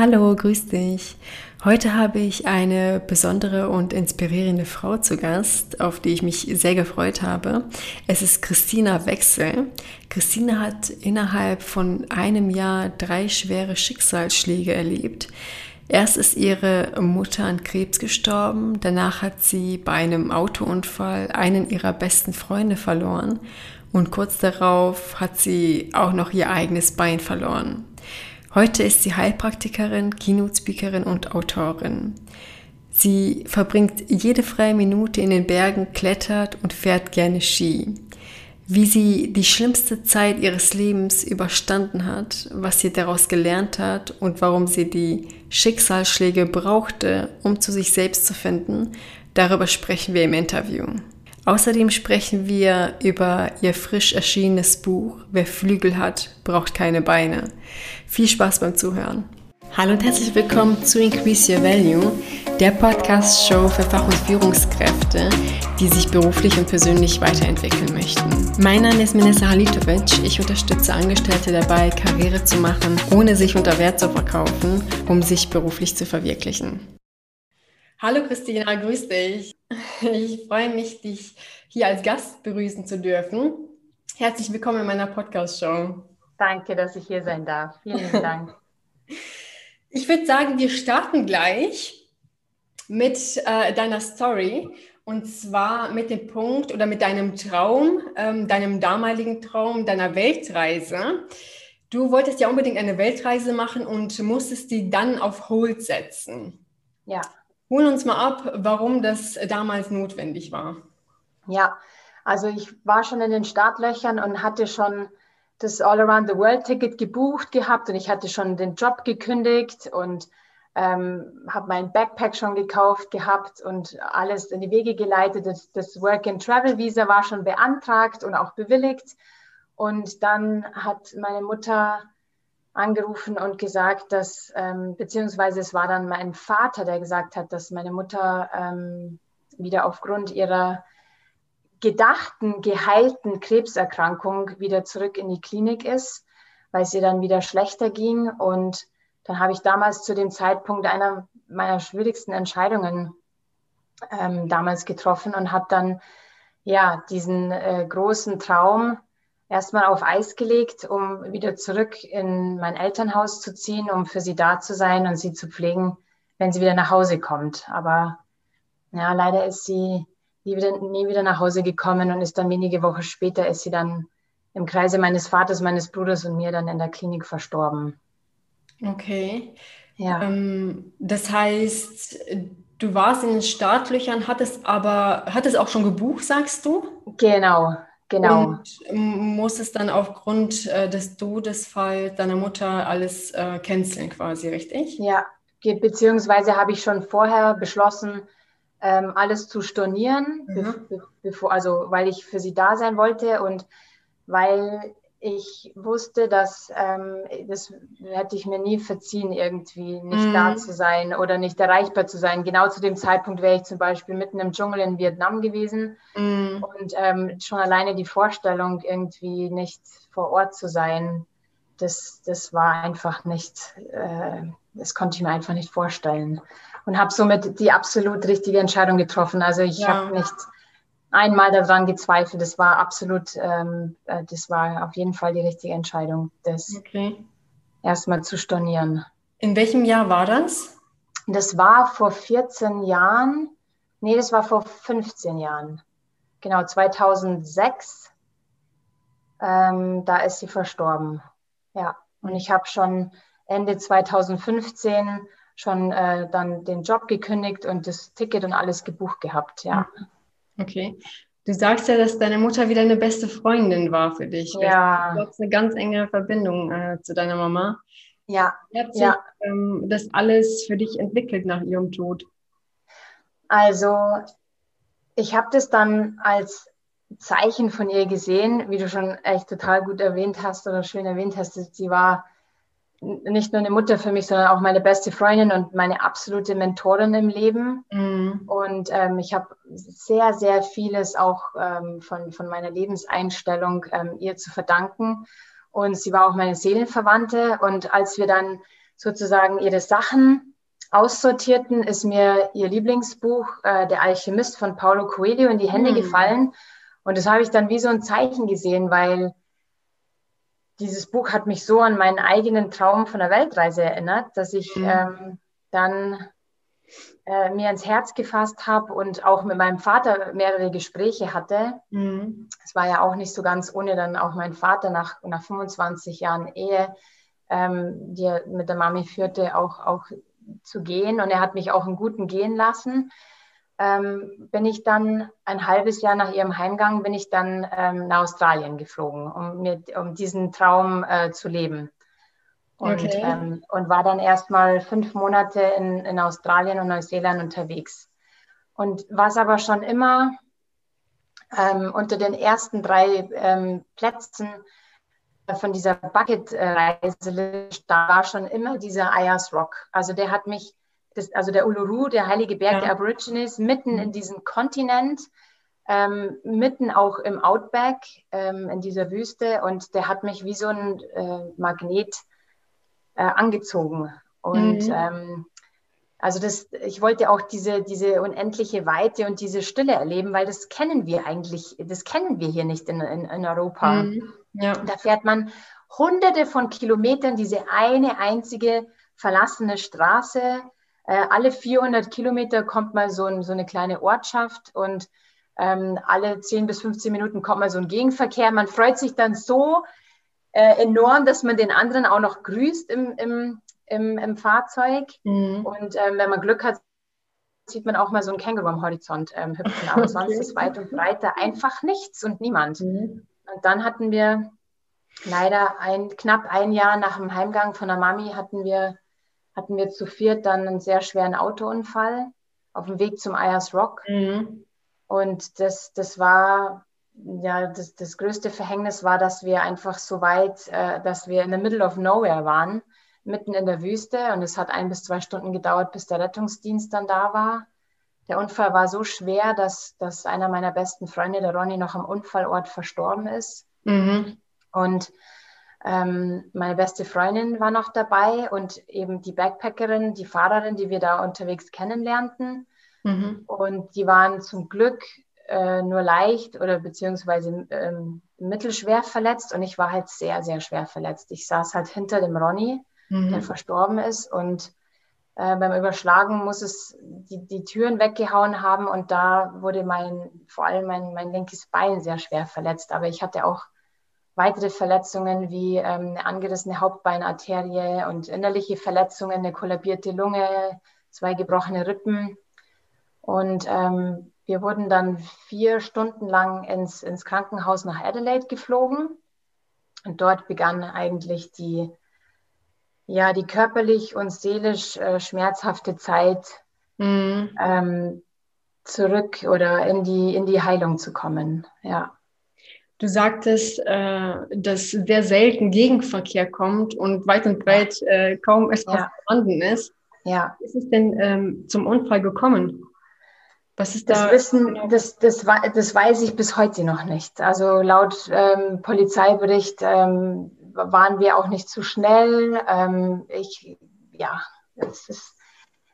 Hallo, grüß dich. Heute habe ich eine besondere und inspirierende Frau zu Gast, auf die ich mich sehr gefreut habe. Es ist Christina Wechsel. Christina hat innerhalb von einem Jahr drei schwere Schicksalsschläge erlebt. Erst ist ihre Mutter an Krebs gestorben, danach hat sie bei einem Autounfall einen ihrer besten Freunde verloren und kurz darauf hat sie auch noch ihr eigenes Bein verloren. Heute ist sie Heilpraktikerin, Keynote-Speakerin und Autorin. Sie verbringt jede freie Minute in den Bergen, klettert und fährt gerne Ski. Wie sie die schlimmste Zeit ihres Lebens überstanden hat, was sie daraus gelernt hat und warum sie die Schicksalsschläge brauchte, um zu sich selbst zu finden, darüber sprechen wir im Interview. Außerdem sprechen wir über ihr frisch erschienenes Buch Wer Flügel hat, braucht keine Beine. Viel Spaß beim Zuhören. Hallo und herzlich willkommen zu Increase Your Value, der Podcast-Show für Fach- und Führungskräfte, die sich beruflich und persönlich weiterentwickeln möchten. Mein Name ist Minessa Halitovic. Ich unterstütze Angestellte dabei, Karriere zu machen, ohne sich unter Wert zu verkaufen, um sich beruflich zu verwirklichen. Hallo Christina, grüß dich. Ich freue mich, dich hier als Gast begrüßen zu dürfen. Herzlich willkommen in meiner Podcast-Show. Danke, dass ich hier sein darf. Vielen Dank. Ich würde sagen, wir starten gleich mit äh, deiner Story und zwar mit dem Punkt oder mit deinem Traum, ähm, deinem damaligen Traum, deiner Weltreise. Du wolltest ja unbedingt eine Weltreise machen und musstest die dann auf Hold setzen. Ja. Hol uns mal ab, warum das damals notwendig war. Ja, also ich war schon in den Startlöchern und hatte schon das All Around the World Ticket gebucht gehabt und ich hatte schon den Job gekündigt und ähm, habe mein Backpack schon gekauft gehabt und alles in die Wege geleitet. Das, das Work and Travel Visa war schon beantragt und auch bewilligt. Und dann hat meine Mutter angerufen und gesagt, dass, ähm, beziehungsweise es war dann mein Vater, der gesagt hat, dass meine Mutter ähm, wieder aufgrund ihrer gedachten, geheilten Krebserkrankung wieder zurück in die Klinik ist, weil es ihr dann wieder schlechter ging. Und dann habe ich damals zu dem Zeitpunkt einer meiner schwierigsten Entscheidungen ähm, damals getroffen und habe dann ja diesen äh, großen Traum erstmal auf Eis gelegt, um wieder zurück in mein Elternhaus zu ziehen, um für sie da zu sein und sie zu pflegen, wenn sie wieder nach Hause kommt. Aber ja, leider ist sie nie wieder, nie wieder nach Hause gekommen und ist dann wenige Wochen später ist sie dann im Kreise meines Vaters, meines Bruders und mir dann in der Klinik verstorben. Okay. Ja. Ähm, das heißt, du warst in den Startlöchern, hattest aber, hattest auch schon gebucht, sagst du? Genau, Genau. Und muss es dann aufgrund äh, des Todesfalls deiner Mutter alles äh, canceln quasi, richtig? Ja, beziehungsweise habe ich schon vorher beschlossen, ähm, alles zu stornieren, mhm. be bevor, also weil ich für sie da sein wollte und weil ich wusste, dass ähm, das hätte ich mir nie verziehen, irgendwie nicht mm. da zu sein oder nicht erreichbar zu sein. Genau zu dem Zeitpunkt wäre ich zum Beispiel mitten im Dschungel in Vietnam gewesen mm. und ähm, schon alleine die Vorstellung, irgendwie nicht vor Ort zu sein, das, das war einfach nicht, äh, das konnte ich mir einfach nicht vorstellen und habe somit die absolut richtige Entscheidung getroffen. Also ich ja. habe nicht einmal daran gezweifelt. Das war absolut, ähm, äh, das war auf jeden Fall die richtige Entscheidung, das okay. erstmal zu stornieren. In welchem Jahr war das? Das war vor 14 Jahren. Nee, das war vor 15 Jahren. Genau, 2006. Ähm, da ist sie verstorben. Ja, und ich habe schon Ende 2015 schon äh, dann den Job gekündigt und das Ticket und alles gebucht gehabt. Ja. Mhm. Okay. Du sagst ja, dass deine Mutter wieder eine beste Freundin war für dich. Ja. Du hast eine ganz enge Verbindung äh, zu deiner Mama. Ja. Wie hat sich ja. ähm, das alles für dich entwickelt nach ihrem Tod? Also, ich habe das dann als Zeichen von ihr gesehen, wie du schon echt total gut erwähnt hast oder schön erwähnt hast. Sie war nicht nur eine Mutter für mich, sondern auch meine beste Freundin und meine absolute Mentorin im Leben. Mhm. Und ähm, ich habe sehr, sehr vieles auch ähm, von, von meiner Lebenseinstellung ähm, ihr zu verdanken. Und sie war auch meine Seelenverwandte. Und als wir dann sozusagen ihre Sachen aussortierten, ist mir ihr Lieblingsbuch, äh, Der Alchemist von Paulo Coelho, in die Hände mhm. gefallen. Und das habe ich dann wie so ein Zeichen gesehen, weil dieses Buch hat mich so an meinen eigenen Traum von der Weltreise erinnert, dass ich mhm. ähm, dann äh, mir ins Herz gefasst habe und auch mit meinem Vater mehrere Gespräche hatte. Mhm. Es war ja auch nicht so ganz ohne dann auch mein Vater nach, nach 25 Jahren Ehe, ähm, die er mit der Mami führte, auch, auch zu gehen. Und er hat mich auch einen guten gehen lassen. Ähm, bin ich dann ein halbes Jahr nach ihrem Heimgang, bin ich dann ähm, nach Australien geflogen, um, mir, um diesen Traum äh, zu leben. Und, okay. ähm, und war dann erstmal fünf Monate in, in Australien und Neuseeland unterwegs. Und was aber schon immer ähm, unter den ersten drei ähm, Plätzen von dieser Bucket-Reise da war schon immer dieser Ayers Rock. Also der hat mich, das, also der Uluru, der heilige Berg ja. der Aborigines, mitten in diesem Kontinent, ähm, mitten auch im Outback, ähm, in dieser Wüste. Und der hat mich wie so ein äh, Magnet äh, angezogen. Und mhm. ähm, also das, ich wollte auch diese, diese unendliche Weite und diese Stille erleben, weil das kennen wir eigentlich, das kennen wir hier nicht in, in, in Europa. Mhm. Ja. Da fährt man hunderte von Kilometern diese eine einzige verlassene Straße. Äh, alle 400 Kilometer kommt mal so, ein, so eine kleine Ortschaft und ähm, alle 10 bis 15 Minuten kommt mal so ein Gegenverkehr. Man freut sich dann so äh, enorm, dass man den anderen auch noch grüßt im, im, im, im Fahrzeug. Mhm. Und ähm, wenn man Glück hat, sieht man auch mal so ein Känguru am Horizont ähm, hüpfen. Aber okay. sonst ist weit und breit da einfach nichts und niemand. Mhm. Und dann hatten wir leider ein, knapp ein Jahr nach dem Heimgang von der Mami hatten wir, hatten wir zu viert dann einen sehr schweren Autounfall auf dem Weg zum Ayers Rock. Mhm. Und das, das war, ja, das, das größte Verhängnis war, dass wir einfach so weit, äh, dass wir in the middle of nowhere waren mitten in der Wüste und es hat ein bis zwei Stunden gedauert, bis der Rettungsdienst dann da war. Der Unfall war so schwer, dass, dass einer meiner besten Freunde, der Ronny, noch am Unfallort verstorben ist. Mhm. Und ähm, meine beste Freundin war noch dabei und eben die Backpackerin, die Fahrerin, die wir da unterwegs kennenlernten. Mhm. Und die waren zum Glück äh, nur leicht oder beziehungsweise ähm, mittelschwer verletzt und ich war halt sehr, sehr schwer verletzt. Ich saß halt hinter dem Ronny mhm. der verstorben ist. Und äh, beim Überschlagen muss es die, die Türen weggehauen haben und da wurde mein, vor allem mein, mein linkes Bein sehr schwer verletzt. Aber ich hatte auch weitere Verletzungen wie ähm, eine angerissene Hauptbeinarterie und innerliche Verletzungen, eine kollabierte Lunge, zwei gebrochene Rippen. Und ähm, wir wurden dann vier Stunden lang ins, ins Krankenhaus nach Adelaide geflogen. Und dort begann eigentlich die ja, die körperlich und seelisch äh, schmerzhafte Zeit mhm. ähm, zurück oder in die, in die Heilung zu kommen. Ja. Du sagtest, äh, dass sehr selten Gegenverkehr kommt und weit und breit äh, kaum etwas ja. vorhanden ist. Ja. Wie ist es denn ähm, zum Unfall gekommen? Was ist das da? Wissen, genau? das, das, das weiß ich bis heute noch nicht. Also laut ähm, Polizeibericht ähm, waren wir auch nicht zu schnell. Ähm, ich, ja, es ist,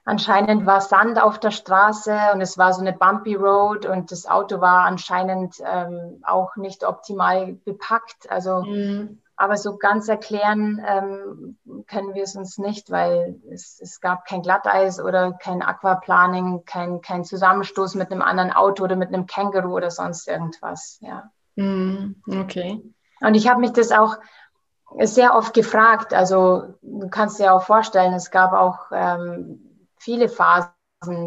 anscheinend war Sand auf der Straße und es war so eine bumpy Road und das Auto war anscheinend ähm, auch nicht optimal bepackt. Also, mhm. aber so ganz erklären ähm, können wir es uns nicht, weil es, es gab kein Glatteis oder kein Aquaplaning, kein, kein Zusammenstoß mit einem anderen Auto oder mit einem Känguru oder sonst irgendwas. Ja. Mhm. Okay. Und ich habe mich das auch sehr oft gefragt. Also du kannst dir auch vorstellen, es gab auch ähm, viele Phasen,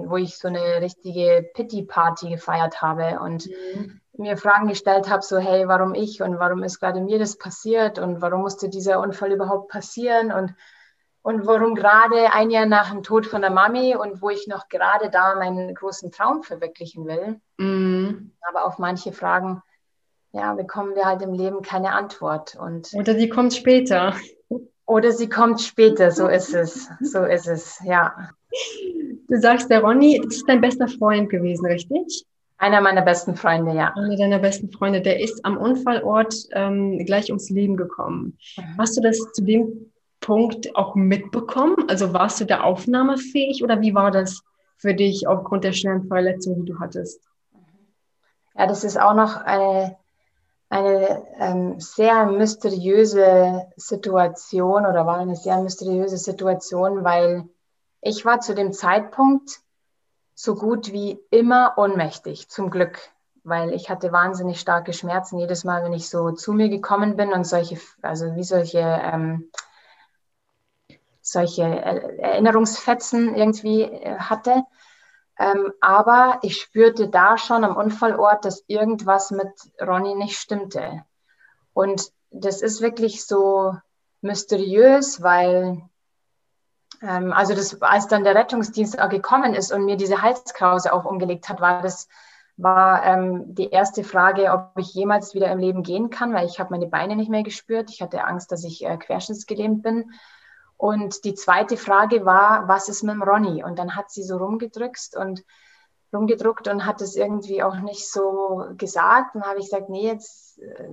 wo ich so eine richtige Pity-Party gefeiert habe und mhm. mir Fragen gestellt habe, so hey, warum ich und warum ist gerade mir das passiert und warum musste dieser Unfall überhaupt passieren und und warum gerade ein Jahr nach dem Tod von der Mami und wo ich noch gerade da meinen großen Traum verwirklichen will. Mhm. Aber auf manche Fragen ja, bekommen wir halt im Leben keine Antwort. Und oder die kommt später. Oder sie kommt später, so ist es. So ist es, ja. Du sagst, der Ronny ist dein bester Freund gewesen, richtig? Einer meiner besten Freunde, ja. Einer deiner besten Freunde. Der ist am Unfallort ähm, gleich ums Leben gekommen. Mhm. Hast du das zu dem Punkt auch mitbekommen? Also warst du da aufnahmefähig oder wie war das für dich aufgrund der schweren Verletzung, die du hattest? Ja, das ist auch noch eine, eine ähm, sehr mysteriöse Situation oder war eine sehr mysteriöse Situation, weil ich war zu dem Zeitpunkt so gut wie immer ohnmächtig, zum Glück, weil ich hatte wahnsinnig starke Schmerzen jedes Mal, wenn ich so zu mir gekommen bin und solche, also wie solche, ähm, solche Erinnerungsfetzen irgendwie äh, hatte. Ähm, aber ich spürte da schon am Unfallort, dass irgendwas mit Ronny nicht stimmte. Und das ist wirklich so mysteriös, weil, ähm, also das, als dann der Rettungsdienst gekommen ist und mir diese Halskrause auch umgelegt hat, war das war ähm, die erste Frage, ob ich jemals wieder im Leben gehen kann, weil ich habe meine Beine nicht mehr gespürt. Ich hatte Angst, dass ich äh, querschnittsgelähmt bin. Und die zweite Frage war, was ist mit dem Ronny? Und dann hat sie so rumgedrückt und rumgedruckt und hat es irgendwie auch nicht so gesagt. Dann habe ich gesagt, nee, jetzt äh,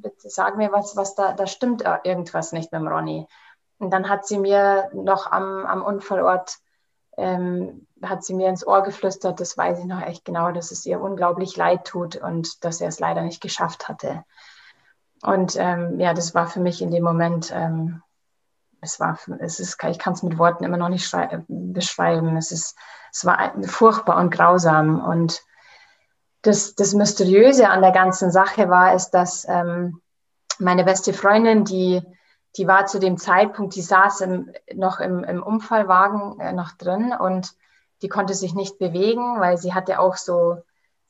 bitte sag mir was, was da, da stimmt irgendwas nicht mit dem Ronny. Und dann hat sie mir noch am, am Unfallort, ähm, hat sie mir ins Ohr geflüstert, das weiß ich noch echt genau, dass es ihr unglaublich leid tut und dass er es leider nicht geschafft hatte. Und ähm, ja, das war für mich in dem Moment ähm, es war, es ist, ich kann es mit Worten immer noch nicht beschreiben. Es ist, es war furchtbar und grausam. Und das, das Mysteriöse an der ganzen Sache war, ist, dass ähm, meine beste Freundin, die, die war zu dem Zeitpunkt, die saß im, noch im, im Unfallwagen äh, noch drin und die konnte sich nicht bewegen, weil sie hatte auch so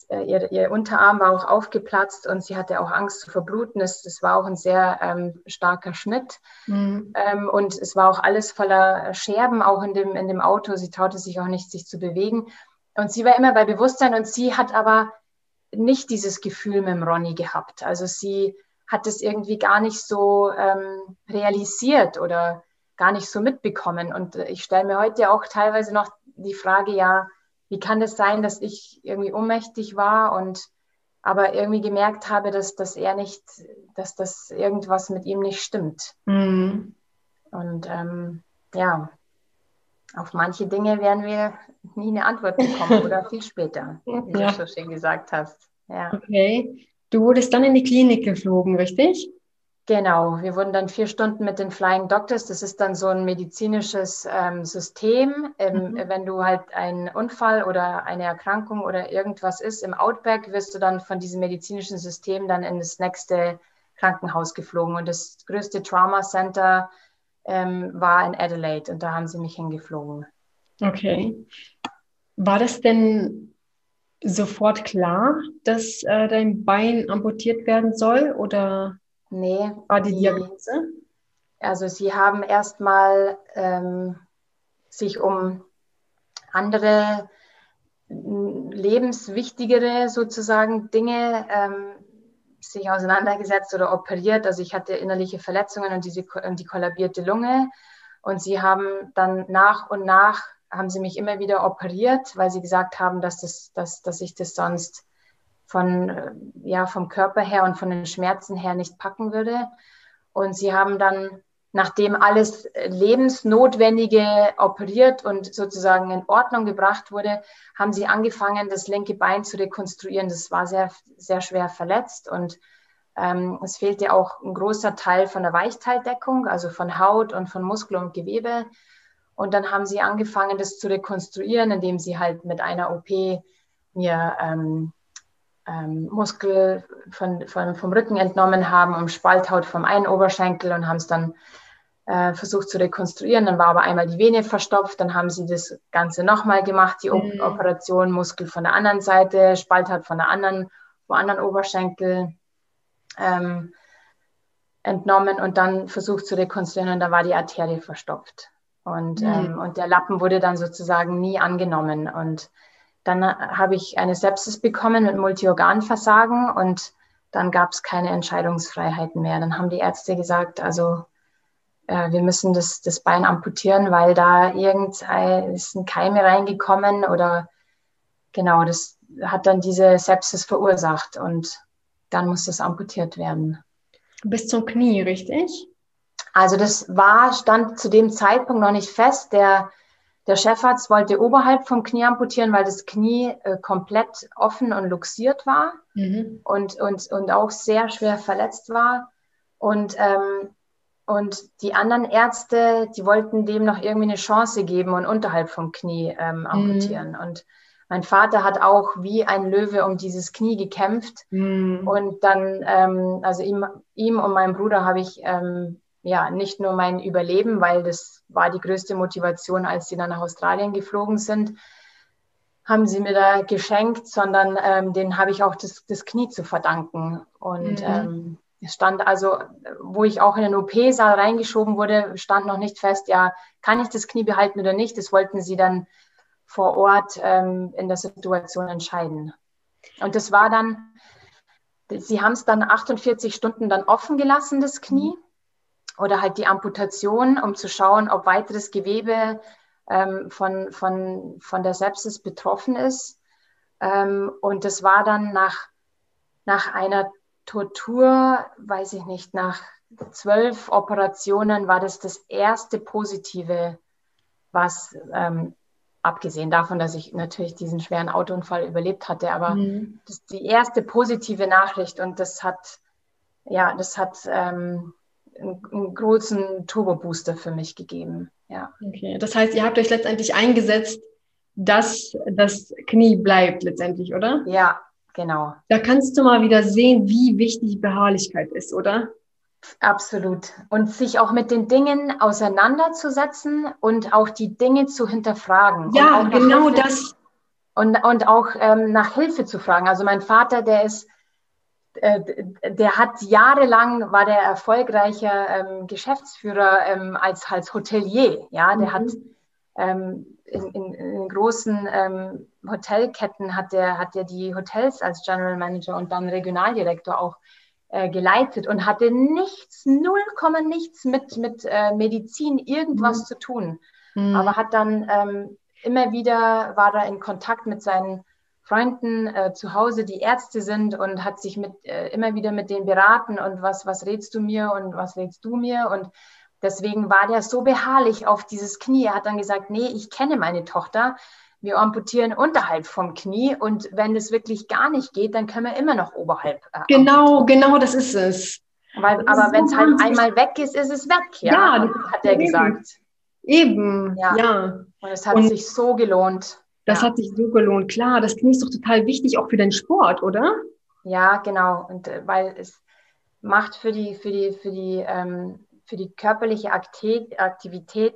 äh, ihr, ihr, Unterarm war auch aufgeplatzt und sie hatte auch Angst zu verbluten. Es, das war auch ein sehr ähm, starker Schnitt. Mhm. Ähm, und es war auch alles voller Scherben, auch in dem, in dem Auto. Sie traute sich auch nicht, sich zu bewegen. Und sie war immer bei Bewusstsein und sie hat aber nicht dieses Gefühl mit dem Ronny gehabt. Also sie hat es irgendwie gar nicht so ähm, realisiert oder gar nicht so mitbekommen. Und ich stelle mir heute auch teilweise noch die Frage, ja, wie kann das sein, dass ich irgendwie ohnmächtig war und aber irgendwie gemerkt habe, dass, dass er nicht, dass das irgendwas mit ihm nicht stimmt. Mhm. Und ähm, ja, auf manche Dinge werden wir nie eine Antwort bekommen oder viel später, wie ja. du so schön gesagt hast. Ja. Okay. Du wurdest dann in die Klinik geflogen, richtig? Genau, wir wurden dann vier Stunden mit den Flying Doctors. Das ist dann so ein medizinisches ähm, System. Ähm, mhm. Wenn du halt einen Unfall oder eine Erkrankung oder irgendwas ist im Outback, wirst du dann von diesem medizinischen System dann in das nächste Krankenhaus geflogen. Und das größte Trauma Center ähm, war in Adelaide und da haben sie mich hingeflogen. Okay. War das denn sofort klar, dass äh, dein Bein amputiert werden soll oder? Nee. War die, die Diagnose? Also sie haben erstmal ähm, sich um andere lebenswichtigere sozusagen Dinge ähm, sich auseinandergesetzt oder operiert. Also ich hatte innerliche Verletzungen und, diese, und die kollabierte Lunge. Und sie haben dann nach und nach, haben sie mich immer wieder operiert, weil sie gesagt haben, dass, das, dass, dass ich das sonst von, ja, vom Körper her und von den Schmerzen her nicht packen würde. Und sie haben dann, nachdem alles Lebensnotwendige operiert und sozusagen in Ordnung gebracht wurde, haben sie angefangen, das linke Bein zu rekonstruieren. Das war sehr, sehr schwer verletzt und ähm, es fehlte auch ein großer Teil von der Weichteildeckung, also von Haut und von Muskel und Gewebe. Und dann haben sie angefangen, das zu rekonstruieren, indem sie halt mit einer OP mir ähm, ähm, Muskel von, von, vom Rücken entnommen haben, um Spalthaut vom einen Oberschenkel und haben es dann äh, versucht zu rekonstruieren. Dann war aber einmal die Vene verstopft, dann haben sie das Ganze nochmal gemacht, die mhm. Operation, Muskel von der anderen Seite, Spalthaut von der anderen, vom anderen Oberschenkel ähm, entnommen und dann versucht zu rekonstruieren und da war die Arterie verstopft. Und, mhm. ähm, und der Lappen wurde dann sozusagen nie angenommen. Und dann habe ich eine Sepsis bekommen mit Multiorganversagen und dann gab es keine Entscheidungsfreiheiten mehr. Dann haben die Ärzte gesagt, also äh, wir müssen das, das Bein amputieren, weil da irgendein ist ein Keime reingekommen oder genau, das hat dann diese Sepsis verursacht und dann muss das amputiert werden. Bis zum Knie, richtig? Also das war, stand zu dem Zeitpunkt noch nicht fest. Der, der Chefarzt wollte oberhalb vom Knie amputieren, weil das Knie äh, komplett offen und luxiert war mhm. und, und, und auch sehr schwer verletzt war. Und, ähm, und die anderen Ärzte, die wollten dem noch irgendwie eine Chance geben und unterhalb vom Knie ähm, mhm. amputieren. Mhm. Und mein Vater hat auch wie ein Löwe um dieses Knie gekämpft. Mhm. Und dann, ähm, also ihm, ihm und meinem Bruder habe ich ähm, ja, nicht nur mein Überleben, weil das war die größte Motivation, als sie dann nach Australien geflogen sind, haben sie mir da geschenkt, sondern ähm, den habe ich auch das, das Knie zu verdanken. Und mhm. ähm, es stand also, wo ich auch in den OP-Saal reingeschoben wurde, stand noch nicht fest, ja, kann ich das Knie behalten oder nicht. Das wollten sie dann vor Ort ähm, in der Situation entscheiden. Und das war dann, sie haben es dann 48 Stunden dann offen gelassen, das Knie oder halt die Amputation, um zu schauen, ob weiteres Gewebe ähm, von, von, von der Sepsis betroffen ist. Ähm, und das war dann nach, nach einer Tortur, weiß ich nicht, nach zwölf Operationen war das das erste Positive, was ähm, abgesehen davon, dass ich natürlich diesen schweren Autounfall überlebt hatte, aber mhm. das ist die erste positive Nachricht und das hat, ja, das hat ähm, einen, großen Turbo-Booster für mich gegeben. Ja. Okay, das heißt, ihr habt euch letztendlich eingesetzt, dass das Knie bleibt letztendlich, oder? Ja, genau. Da kannst du mal wieder sehen, wie wichtig Beharrlichkeit ist, oder? Absolut. Und sich auch mit den Dingen auseinanderzusetzen und auch die Dinge zu hinterfragen. Ja, genau Hilfe, das. Und, und auch ähm, nach Hilfe zu fragen. Also mein Vater, der ist der hat jahrelang, war der erfolgreicher ähm, Geschäftsführer ähm, als, als Hotelier. Ja, der mhm. hat ähm, in, in, in, großen ähm, Hotelketten hat der, hat der die Hotels als General Manager und dann Regionaldirektor auch äh, geleitet und hatte nichts, null Komma nichts mit, mit äh, Medizin irgendwas mhm. zu tun. Mhm. Aber hat dann ähm, immer wieder, war er in Kontakt mit seinen Freunden äh, zu Hause, die Ärzte sind und hat sich mit, äh, immer wieder mit denen beraten und was, was rätst du mir und was rätst du mir und deswegen war der so beharrlich auf dieses Knie. Er hat dann gesagt, nee, ich kenne meine Tochter, wir amputieren unterhalb vom Knie und wenn es wirklich gar nicht geht, dann können wir immer noch oberhalb. Äh, genau, genau, das ist es. Weil, das aber wenn es so halt einmal weg ist, ist es weg, ja, ja hat er gesagt. Eben, ja. ja. Und es hat und sich so gelohnt. Das ja. hat sich so gelohnt. Klar, das Knie ist doch total wichtig, auch für den Sport, oder? Ja, genau. Und äh, weil es macht für die, für die, für die, ähm, für die körperliche Aktivität,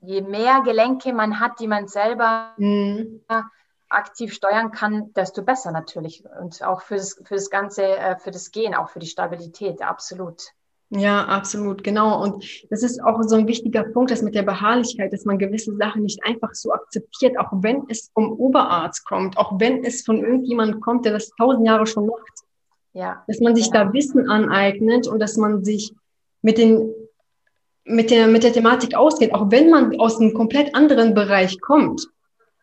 je mehr Gelenke man hat, die man selber mhm. aktiv steuern kann, desto besser natürlich. Und auch für das, für das Ganze, äh, für das Gehen, auch für die Stabilität, absolut. Ja, absolut, genau. Und das ist auch so ein wichtiger Punkt, das mit der Beharrlichkeit, dass man gewisse Sachen nicht einfach so akzeptiert, auch wenn es vom Oberarzt kommt, auch wenn es von irgendjemandem kommt, der das tausend Jahre schon macht. Ja. Dass man sich genau. da Wissen aneignet und dass man sich mit den mit der, mit der Thematik ausgeht, auch wenn man aus einem komplett anderen Bereich kommt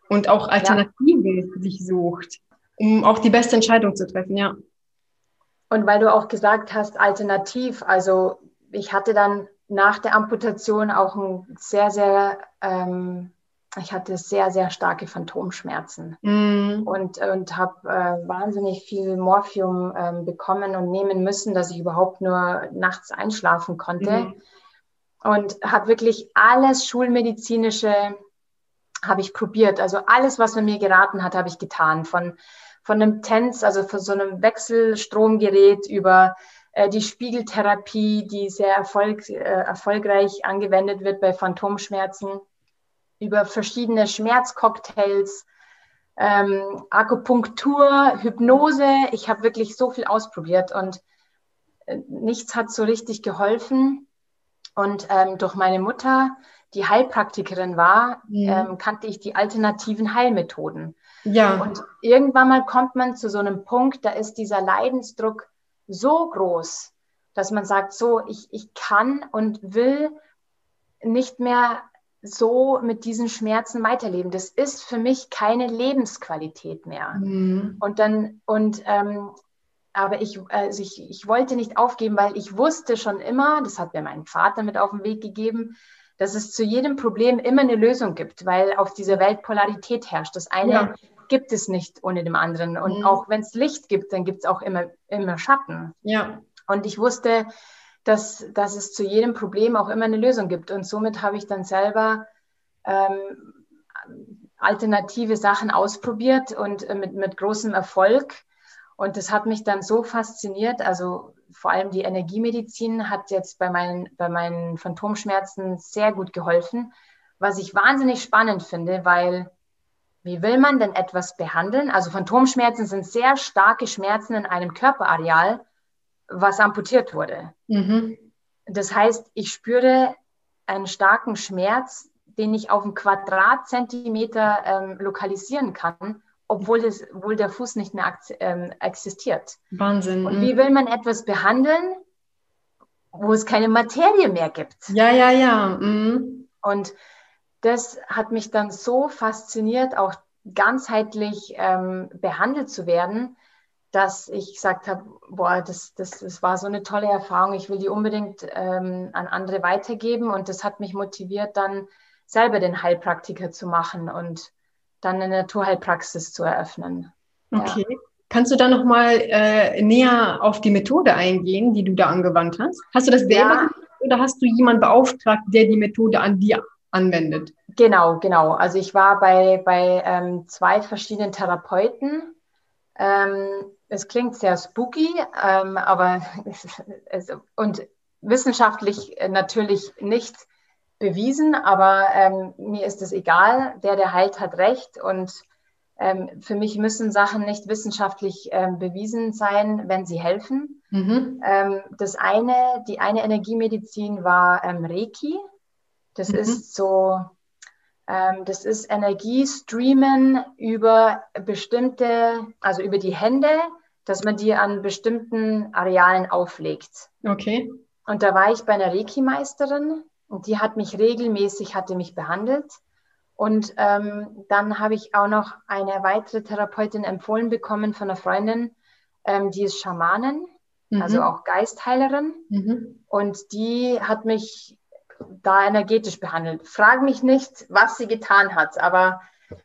und auch Alternativen ja. sich sucht, um auch die beste Entscheidung zu treffen, ja. Und weil du auch gesagt hast, alternativ, also ich hatte dann nach der Amputation auch ein sehr, sehr, ähm, ich hatte sehr, sehr starke Phantomschmerzen mm. und, und habe äh, wahnsinnig viel Morphium ähm, bekommen und nehmen müssen, dass ich überhaupt nur nachts einschlafen konnte. Mm. Und habe wirklich alles Schulmedizinische habe ich probiert. Also alles, was man mir geraten hat, habe ich getan. Von von einem TENS, also von so einem Wechselstromgerät über äh, die Spiegeltherapie, die sehr erfolg, äh, erfolgreich angewendet wird bei Phantomschmerzen, über verschiedene Schmerzcocktails, ähm, Akupunktur, Hypnose. Ich habe wirklich so viel ausprobiert und äh, nichts hat so richtig geholfen. Und ähm, durch meine Mutter, die Heilpraktikerin war, mhm. ähm, kannte ich die alternativen Heilmethoden. Ja. Und irgendwann mal kommt man zu so einem Punkt, da ist dieser Leidensdruck so groß, dass man sagt, so, ich, ich kann und will nicht mehr so mit diesen Schmerzen weiterleben. Das ist für mich keine Lebensqualität mehr. Mhm. Und dann, und ähm, aber ich, also ich, ich wollte nicht aufgeben, weil ich wusste schon immer, das hat mir mein Vater mit auf den Weg gegeben, dass es zu jedem Problem immer eine Lösung gibt, weil auf dieser Welt Polarität herrscht. Das eine ja. gibt es nicht ohne dem anderen. Und mhm. auch wenn es Licht gibt, dann gibt es auch immer, immer Schatten. Ja. Und ich wusste, dass, dass es zu jedem Problem auch immer eine Lösung gibt. Und somit habe ich dann selber ähm, alternative Sachen ausprobiert und äh, mit, mit großem Erfolg. Und das hat mich dann so fasziniert. Also vor allem die Energiemedizin hat jetzt bei meinen, bei meinen Phantomschmerzen sehr gut geholfen, was ich wahnsinnig spannend finde, weil wie will man denn etwas behandeln? Also Phantomschmerzen sind sehr starke Schmerzen in einem Körperareal, was amputiert wurde. Mhm. Das heißt, ich spüre einen starken Schmerz, den ich auf einen Quadratzentimeter ähm, lokalisieren kann obwohl, das, obwohl der Fuß nicht mehr ähm, existiert. Wahnsinn. Und wie will man etwas behandeln, wo es keine Materie mehr gibt? Ja, ja, ja. Mhm. Und das hat mich dann so fasziniert, auch ganzheitlich ähm, behandelt zu werden, dass ich gesagt habe, boah, das, das, das war so eine tolle Erfahrung, ich will die unbedingt ähm, an andere weitergeben. Und das hat mich motiviert, dann selber den Heilpraktiker zu machen und dann eine Naturheilpraxis zu eröffnen. Okay. Ja. Kannst du da nochmal äh, näher auf die Methode eingehen, die du da angewandt hast? Hast du das selber ja. gemacht oder hast du jemanden beauftragt, der die Methode an dir anwendet? Genau, genau. Also ich war bei, bei ähm, zwei verschiedenen Therapeuten. Ähm, es klingt sehr spooky, ähm, aber es, es, und wissenschaftlich natürlich nicht bewiesen, aber ähm, mir ist es egal. Der, der heilt, hat recht. Und ähm, für mich müssen Sachen nicht wissenschaftlich ähm, bewiesen sein, wenn sie helfen. Mhm. Ähm, das eine, die eine Energiemedizin war ähm, Reiki. Das mhm. ist so, ähm, das ist Energiestreamen über bestimmte, also über die Hände, dass man die an bestimmten Arealen auflegt. Okay. Und da war ich bei einer Reiki-Meisterin und die hat mich regelmäßig, hatte mich behandelt. Und ähm, dann habe ich auch noch eine weitere Therapeutin empfohlen bekommen von einer Freundin, ähm, die ist Schamanin, mhm. also auch Geistheilerin. Mhm. Und die hat mich da energetisch behandelt. Frag mich nicht, was sie getan hat, aber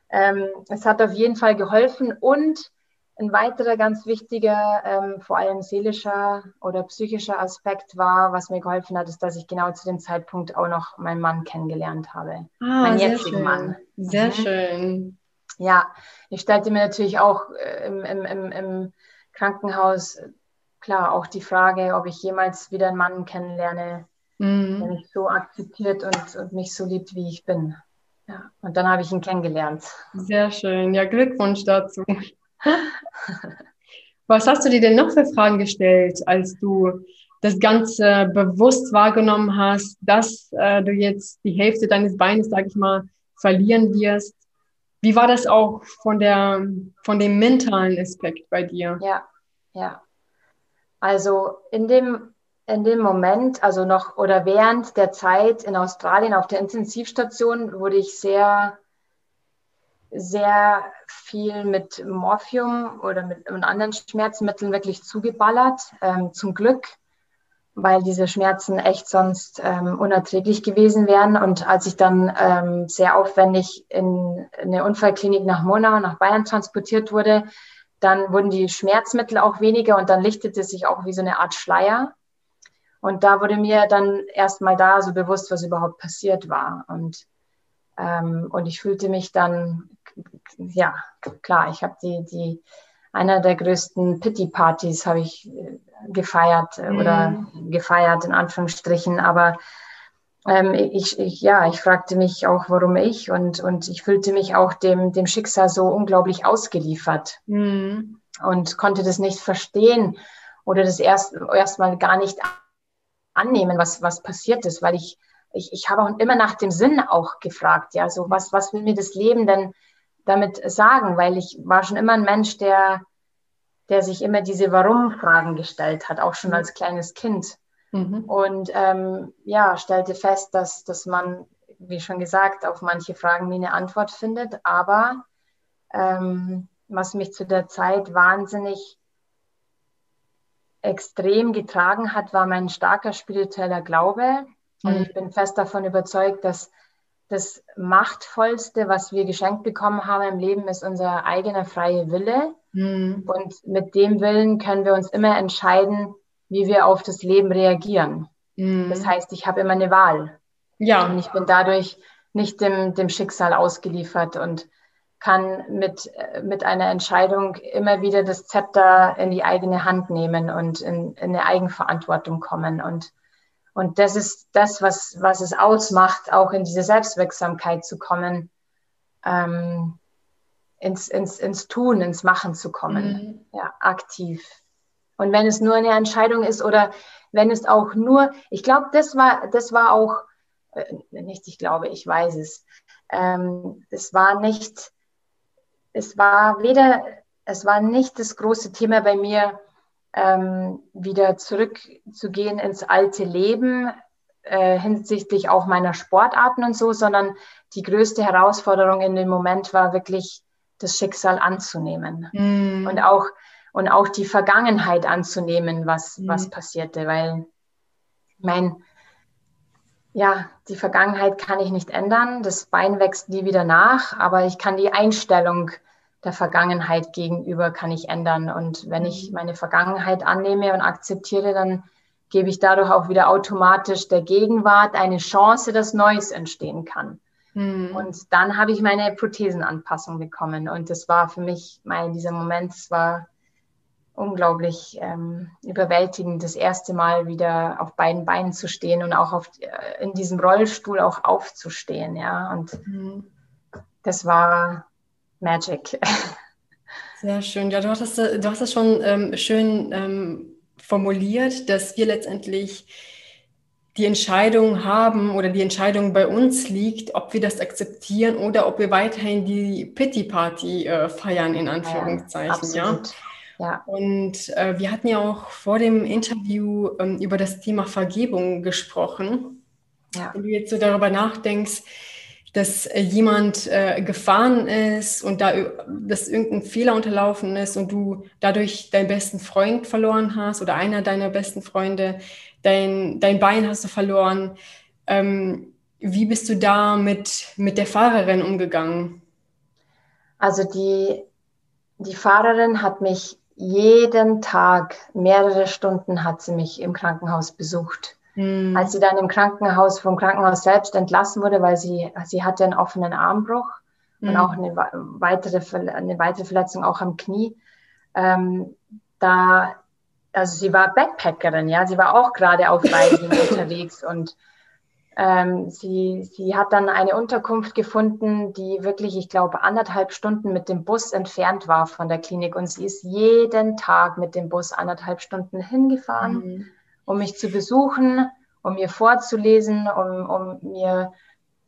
ähm, es hat auf jeden Fall geholfen. Und ein weiterer ganz wichtiger, ähm, vor allem seelischer oder psychischer Aspekt war, was mir geholfen hat, ist, dass ich genau zu dem Zeitpunkt auch noch meinen Mann kennengelernt habe. Ah, meinen jetzigen schön. Mann. Sehr mhm. schön. Ja, ich stellte mir natürlich auch äh, im, im, im, im Krankenhaus klar auch die Frage, ob ich jemals wieder einen Mann kennenlerne, mhm. der mich so akzeptiert und, und mich so liebt, wie ich bin. Ja, und dann habe ich ihn kennengelernt. Sehr schön. Ja, Glückwunsch dazu. Was hast du dir denn noch für Fragen gestellt, als du das Ganze bewusst wahrgenommen hast, dass äh, du jetzt die Hälfte deines Beines, sag ich mal, verlieren wirst? Wie war das auch von, der, von dem mentalen Aspekt bei dir? Ja, ja. Also in dem, in dem Moment, also noch oder während der Zeit in Australien auf der Intensivstation, wurde ich sehr sehr viel mit Morphium oder mit, anderen Schmerzmitteln wirklich zugeballert. Ähm, zum Glück, weil diese Schmerzen echt sonst ähm, unerträglich gewesen wären. Und als ich dann ähm, sehr aufwendig in, in eine Unfallklinik nach Monau, nach Bayern transportiert wurde, dann wurden die Schmerzmittel auch weniger und dann lichtete sich auch wie so eine Art Schleier. Und da wurde mir dann erst mal da so bewusst, was überhaupt passiert war. Und ähm, und ich fühlte mich dann, ja, klar, ich habe die, die, einer der größten Pity-Partys habe ich äh, gefeiert mhm. oder gefeiert in Anführungsstrichen, aber ähm, ich, ich, ja, ich fragte mich auch, warum ich und, und ich fühlte mich auch dem, dem Schicksal so unglaublich ausgeliefert mhm. und konnte das nicht verstehen oder das erst erstmal gar nicht annehmen, was, was passiert ist, weil ich ich, ich habe auch immer nach dem Sinn auch gefragt, ja, so was, was will mir das Leben denn damit sagen? Weil ich war schon immer ein Mensch, der, der sich immer diese Warum-Fragen gestellt hat, auch schon mhm. als kleines Kind. Mhm. Und ähm, ja, stellte fest, dass, dass man, wie schon gesagt, auf manche Fragen nie eine Antwort findet. Aber ähm, was mich zu der Zeit wahnsinnig extrem getragen hat, war mein starker spiritueller Glaube. Und mhm. ich bin fest davon überzeugt, dass das Machtvollste, was wir geschenkt bekommen haben im Leben, ist unser eigener freier Wille. Mhm. Und mit dem Willen können wir uns immer entscheiden, wie wir auf das Leben reagieren. Mhm. Das heißt, ich habe immer eine Wahl. Ja. Und ich bin dadurch nicht dem, dem Schicksal ausgeliefert und kann mit, mit einer Entscheidung immer wieder das Zepter in die eigene Hand nehmen und in, in eine Eigenverantwortung kommen. Und und das ist das, was, was es ausmacht, auch in diese Selbstwirksamkeit zu kommen, ähm, ins, ins, ins Tun, ins Machen zu kommen, mhm. ja, aktiv. Und wenn es nur eine Entscheidung ist oder wenn es auch nur, ich glaube, das war, das war auch, äh, nicht, ich glaube, ich weiß es, ähm, es war nicht, es war weder, es war nicht das große Thema bei mir, ähm, wieder zurückzugehen ins alte Leben äh, hinsichtlich auch meiner Sportarten und so, sondern die größte Herausforderung in dem Moment war wirklich das Schicksal anzunehmen mm. und auch und auch die Vergangenheit anzunehmen, was mm. was passierte, weil mein ja, die Vergangenheit kann ich nicht ändern, das Bein wächst nie wieder nach, aber ich kann die Einstellung der Vergangenheit gegenüber kann ich ändern. Und wenn ich mhm. meine Vergangenheit annehme und akzeptiere, dann gebe ich dadurch auch wieder automatisch der Gegenwart eine Chance, dass Neues entstehen kann. Mhm. Und dann habe ich meine Prothesenanpassung bekommen. Und das war für mich, mein, dieser Moment, es war unglaublich ähm, überwältigend, das erste Mal wieder auf beiden Beinen zu stehen und auch auf, äh, in diesem Rollstuhl auch aufzustehen. Ja, und mhm. das war Magic. Sehr schön. Ja, du hast das, du hast das schon ähm, schön ähm, formuliert, dass wir letztendlich die Entscheidung haben oder die Entscheidung bei uns liegt, ob wir das akzeptieren oder ob wir weiterhin die Pity Party äh, feiern, in Anführungszeichen. Ja, ja? ja. Und äh, wir hatten ja auch vor dem Interview ähm, über das Thema Vergebung gesprochen. Ja. Wenn du jetzt so darüber nachdenkst, dass äh, jemand äh, gefahren ist und da dass irgendein Fehler unterlaufen ist und du dadurch deinen besten Freund verloren hast oder einer deiner besten Freunde, dein, dein Bein hast du verloren. Ähm, wie bist du da mit, mit der Fahrerin umgegangen? Also die, die Fahrerin hat mich jeden Tag, mehrere Stunden hat sie mich im Krankenhaus besucht. Mhm. Als sie dann im Krankenhaus, vom Krankenhaus selbst entlassen wurde, weil sie, sie hatte einen offenen Armbruch mhm. und hm. auch eine weitere, eine weitere Verletzung auch am Knie. Ähm, da, also sie war Backpackerin, ja, sie war auch gerade auf Reisen unterwegs und ähm, sie, sie hat dann eine Unterkunft gefunden, die wirklich, ich glaube, anderthalb Stunden mit dem Bus entfernt war von der Klinik. Und sie ist jeden Tag mit dem Bus anderthalb Stunden hingefahren, mhm um mich zu besuchen, um mir vorzulesen, um, um mir,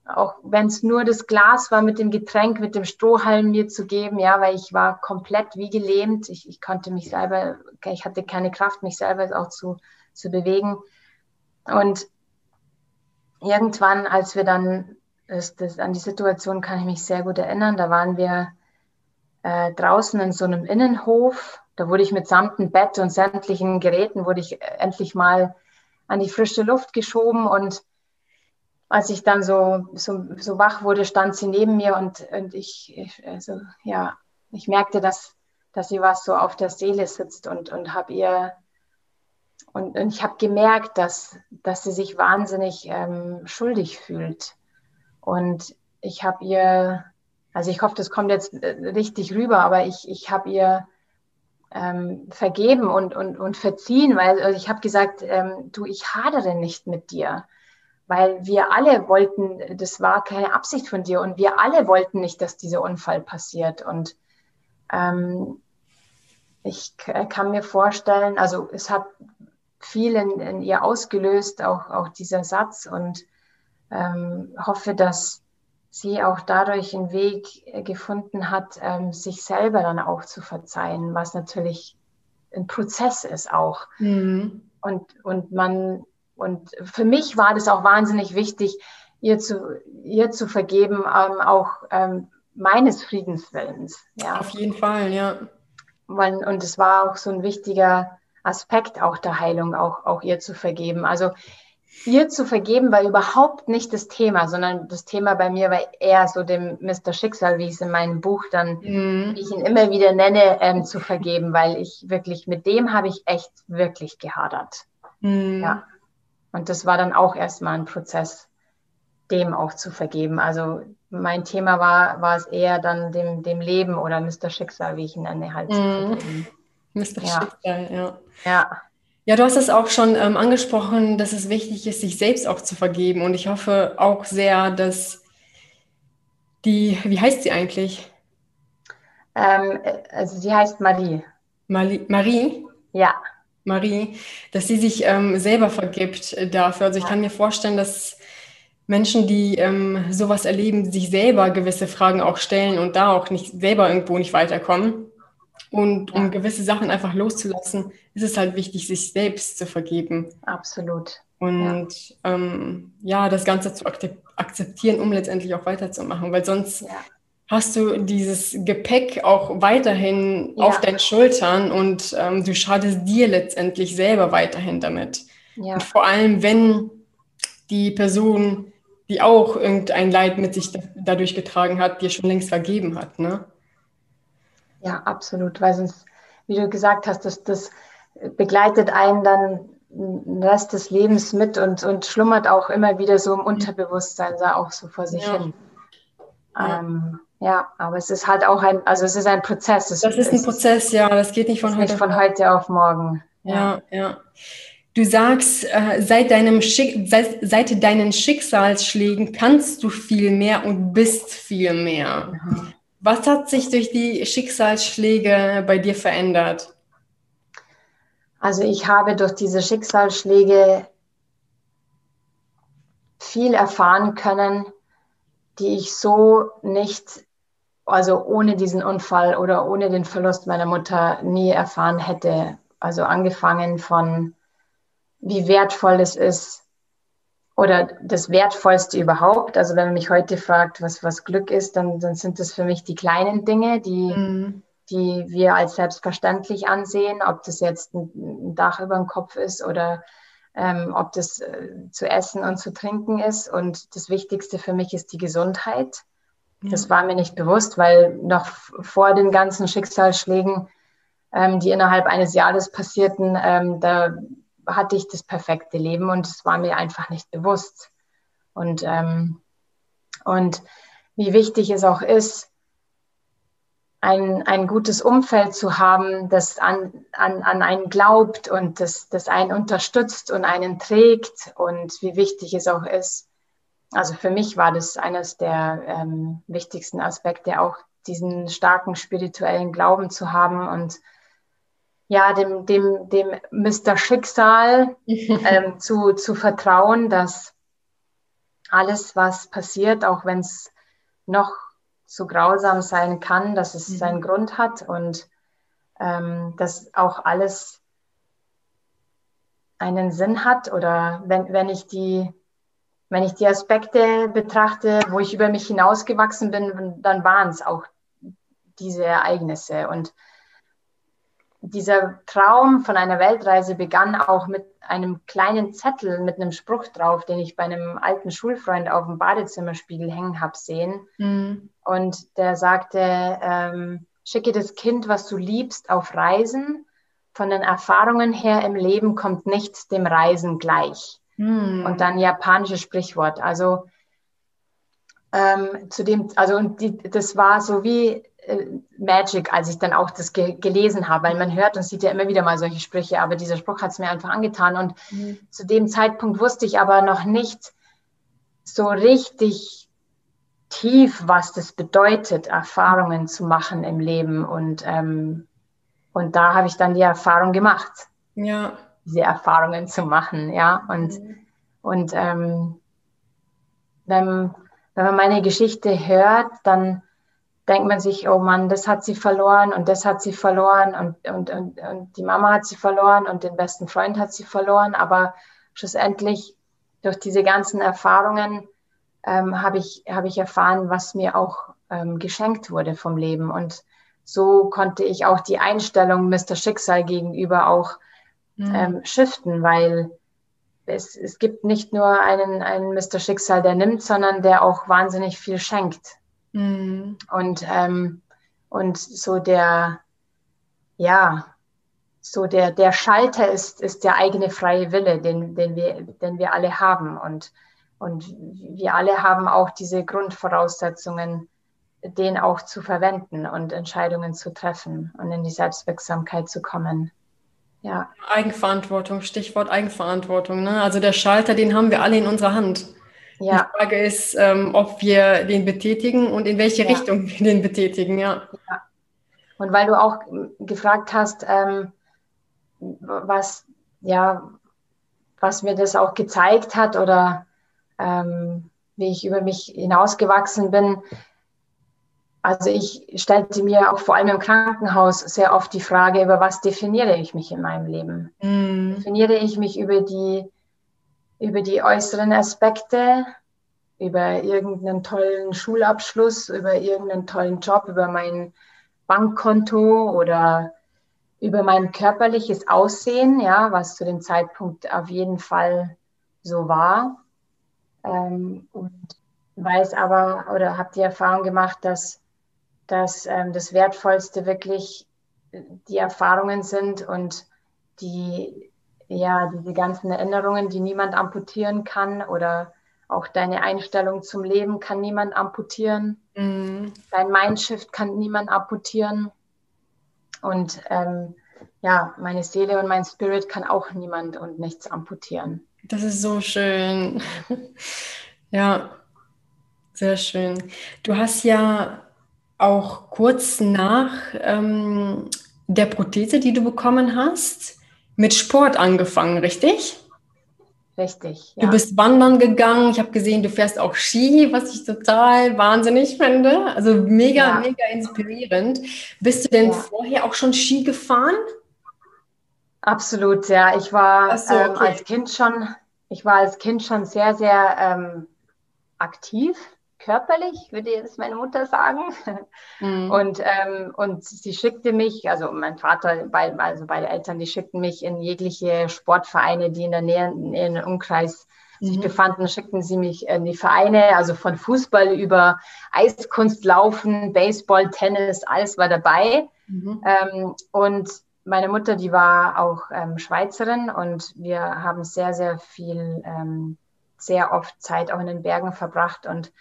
auch wenn es nur das Glas war mit dem Getränk, mit dem Strohhalm mir zu geben, ja, weil ich war komplett wie gelähmt. Ich, ich konnte mich selber, ich hatte keine Kraft, mich selber auch zu, zu bewegen. Und irgendwann, als wir dann, das, das, an die Situation kann ich mich sehr gut erinnern, da waren wir äh, draußen in so einem Innenhof da wurde ich mit samten Bett und sämtlichen Geräten, wurde ich endlich mal an die frische Luft geschoben und als ich dann so, so, so wach wurde, stand sie neben mir und, und ich, ich, also, ja, ich merkte, dass, dass sie was so auf der Seele sitzt und, und habe ihr und, und ich habe gemerkt, dass, dass sie sich wahnsinnig ähm, schuldig fühlt. Und ich habe ihr, also ich hoffe, das kommt jetzt äh, richtig rüber, aber ich, ich habe ihr ähm, vergeben und, und, und verziehen, weil also ich habe gesagt, ähm, du, ich hadere nicht mit dir, weil wir alle wollten, das war keine Absicht von dir und wir alle wollten nicht, dass dieser Unfall passiert. Und ähm, ich kann mir vorstellen, also es hat viel in, ihr ausgelöst, auch, auch dieser Satz und ähm, hoffe, dass sie auch dadurch einen Weg äh, gefunden hat, ähm, sich selber dann auch zu verzeihen, was natürlich ein Prozess ist auch. Mhm. Und, und man, und für mich war das auch wahnsinnig wichtig, ihr zu, ihr zu vergeben, ähm, auch ähm, meines Friedenswillens. Ja. Auf jeden Fall, ja. Man, und es war auch so ein wichtiger Aspekt auch der Heilung, auch, auch ihr zu vergeben. Also ihr zu vergeben war überhaupt nicht das Thema, sondern das Thema bei mir war eher so dem Mr. Schicksal, wie ich es in meinem Buch dann, mhm. wie ich ihn immer wieder nenne, ähm, zu vergeben, weil ich wirklich, mit dem habe ich echt wirklich gehadert. Mhm. Ja. Und das war dann auch erstmal ein Prozess, dem auch zu vergeben. Also mein Thema war, war es eher dann dem, dem Leben oder Mr. Schicksal, wie ich ihn nenne, halt mhm. zu vergeben. Mr. Ja. Schicksal, ja. Ja. Ja, du hast es auch schon ähm, angesprochen, dass es wichtig ist, sich selbst auch zu vergeben. Und ich hoffe auch sehr, dass die, wie heißt sie eigentlich? Ähm, also sie heißt Marie. Marie? Marie? Ja. Marie, dass sie sich ähm, selber vergibt dafür. Also ich kann mir vorstellen, dass Menschen, die ähm, sowas erleben, sich selber gewisse Fragen auch stellen und da auch nicht selber irgendwo nicht weiterkommen. Und um gewisse Sachen einfach loszulassen, ist es halt wichtig, sich selbst zu vergeben. Absolut. Und ja, ähm, ja das Ganze zu akzeptieren, um letztendlich auch weiterzumachen. Weil sonst ja. hast du dieses Gepäck auch weiterhin ja. auf deinen Schultern und ähm, du schadest dir letztendlich selber weiterhin damit. Und vor allem, wenn die Person, die auch irgendein Leid mit sich dadurch getragen hat, dir schon längst vergeben hat. Ne? Ja, absolut, weil sonst, wie du gesagt hast, das, das begleitet einen dann den Rest des Lebens mit und, und schlummert auch immer wieder so im Unterbewusstsein, da auch so vor sich ja. hin. Ja. Ähm, ja, aber es ist halt auch ein, also es ist ein Prozess. Es, das ist ein Prozess, ja, das geht nicht von heute, nicht von heute auf morgen. Ja, ja. ja. Du sagst, äh, seit, deinem Schick seit, seit deinen Schicksalsschlägen kannst du viel mehr und bist viel mehr. Mhm. Was hat sich durch die Schicksalsschläge bei dir verändert? Also ich habe durch diese Schicksalsschläge viel erfahren können, die ich so nicht, also ohne diesen Unfall oder ohne den Verlust meiner Mutter nie erfahren hätte. Also angefangen von, wie wertvoll es ist, oder das Wertvollste überhaupt. Also wenn man mich heute fragt, was, was Glück ist, dann, dann sind das für mich die kleinen Dinge, die, mhm. die wir als selbstverständlich ansehen, ob das jetzt ein, Dach über dem Kopf ist oder ähm, ob das äh, zu essen und zu trinken ist. Und das Wichtigste für mich ist die Gesundheit. Ja. Das war mir nicht bewusst, weil noch vor den ganzen Schicksalsschlägen, ähm, die innerhalb eines Jahres passierten, ähm, da hatte ich das perfekte Leben und es war mir einfach nicht bewusst. Und, ähm, und wie wichtig es auch ist, ein, ein gutes Umfeld zu haben, das an, an, an einen glaubt und das, das einen unterstützt und einen trägt und wie wichtig es auch ist. Also für mich war das eines der ähm, wichtigsten Aspekte, auch diesen starken spirituellen Glauben zu haben und ja, dem, dem, dem Mr. Schicksal ähm, zu, zu vertrauen, dass alles, was passiert, auch wenn es noch so grausam sein kann, dass es mhm. seinen Grund hat und ähm, dass auch alles einen Sinn hat oder wenn, wenn ich die wenn ich die Aspekte betrachte, wo ich über mich hinausgewachsen bin, dann waren es auch diese Ereignisse und dieser Traum von einer Weltreise begann auch mit einem kleinen Zettel mit einem Spruch drauf, den ich bei einem alten Schulfreund auf dem Badezimmerspiegel hängen habe sehen. Mhm. Und der sagte, ähm, schicke das Kind, was du liebst, auf Reisen. Von den Erfahrungen her im Leben kommt nichts dem Reisen gleich. Mhm. Und dann japanisches Sprichwort. Also ähm, zu dem, also und die, das war so wie Magic, als ich dann auch das ge gelesen habe, weil man hört und sieht ja immer wieder mal solche Sprüche, aber dieser Spruch hat es mir einfach angetan. Und mhm. zu dem Zeitpunkt wusste ich aber noch nicht so richtig tief, was das bedeutet, Erfahrungen zu machen im Leben. Und, ähm, und da habe ich dann die Erfahrung gemacht, ja. diese Erfahrungen zu machen, ja. Und, mhm. und ähm, wenn, wenn man meine Geschichte hört, dann denkt man sich, oh Mann, das hat sie verloren und das hat sie verloren und, und, und, und die Mama hat sie verloren und den besten Freund hat sie verloren. Aber schlussendlich durch diese ganzen Erfahrungen ähm, habe ich, hab ich erfahren, was mir auch ähm, geschenkt wurde vom Leben. Und so konnte ich auch die Einstellung Mr. Schicksal gegenüber auch mhm. ähm, shiften, weil es, es gibt nicht nur einen, einen Mr. Schicksal, der nimmt, sondern der auch wahnsinnig viel schenkt. Mhm. Und, ähm, und so der, ja, so der, der Schalter ist, ist der eigene freie Wille, den, den, wir, den wir alle haben. Und, und wir alle haben auch diese Grundvoraussetzungen, den auch zu verwenden und Entscheidungen zu treffen und in die Selbstwirksamkeit zu kommen. Ja. Eigenverantwortung, Stichwort Eigenverantwortung. Ne? Also der Schalter, den haben wir alle in unserer Hand. Ja. Die Frage ist, ähm, ob wir den betätigen und in welche ja. Richtung wir den betätigen, ja. ja. Und weil du auch gefragt hast, ähm, was, ja, was mir das auch gezeigt hat oder ähm, wie ich über mich hinausgewachsen bin, also ich stellte mir auch vor allem im Krankenhaus sehr oft die Frage, über was definiere ich mich in meinem Leben? Mm. Definiere ich mich über die, über die äußeren Aspekte, über irgendeinen tollen Schulabschluss, über irgendeinen tollen Job, über mein Bankkonto oder über mein körperliches Aussehen, ja, was zu dem Zeitpunkt auf jeden Fall so war. Ähm, und weiß aber oder habe die Erfahrung gemacht, dass dass ähm, das Wertvollste wirklich die Erfahrungen sind und die, ja, diese ganzen Erinnerungen, die niemand amputieren kann oder auch deine Einstellung zum Leben kann niemand amputieren. Mhm. Dein Mindshift kann niemand amputieren. Und ähm, ja, meine Seele und mein Spirit kann auch niemand und nichts amputieren. Das ist so schön. ja, sehr schön. Du hast ja auch kurz nach ähm, der Prothese, die du bekommen hast, mit Sport angefangen, richtig? Richtig. Ja. Du bist wandern gegangen. Ich habe gesehen, du fährst auch Ski, was ich total wahnsinnig finde. Also mega, ja. mega inspirierend. Bist du denn ja. vorher auch schon Ski gefahren? Absolut, ja. Ich war so, ähm, okay. ähm, als Kind schon, ich war als Kind schon sehr, sehr ähm, aktiv körperlich, würde jetzt meine Mutter sagen. Mhm. Und, ähm, und sie schickte mich, also mein Vater, also beide Eltern, die schickten mich in jegliche Sportvereine, die in der Nähe, in den Umkreis mhm. sich befanden, schickten sie mich in die Vereine, also von Fußball über Eiskunstlaufen, Baseball, Tennis, alles war dabei. Mhm. Ähm, und meine Mutter, die war auch ähm, Schweizerin und wir haben sehr, sehr viel, ähm, sehr oft Zeit auch in den Bergen verbracht und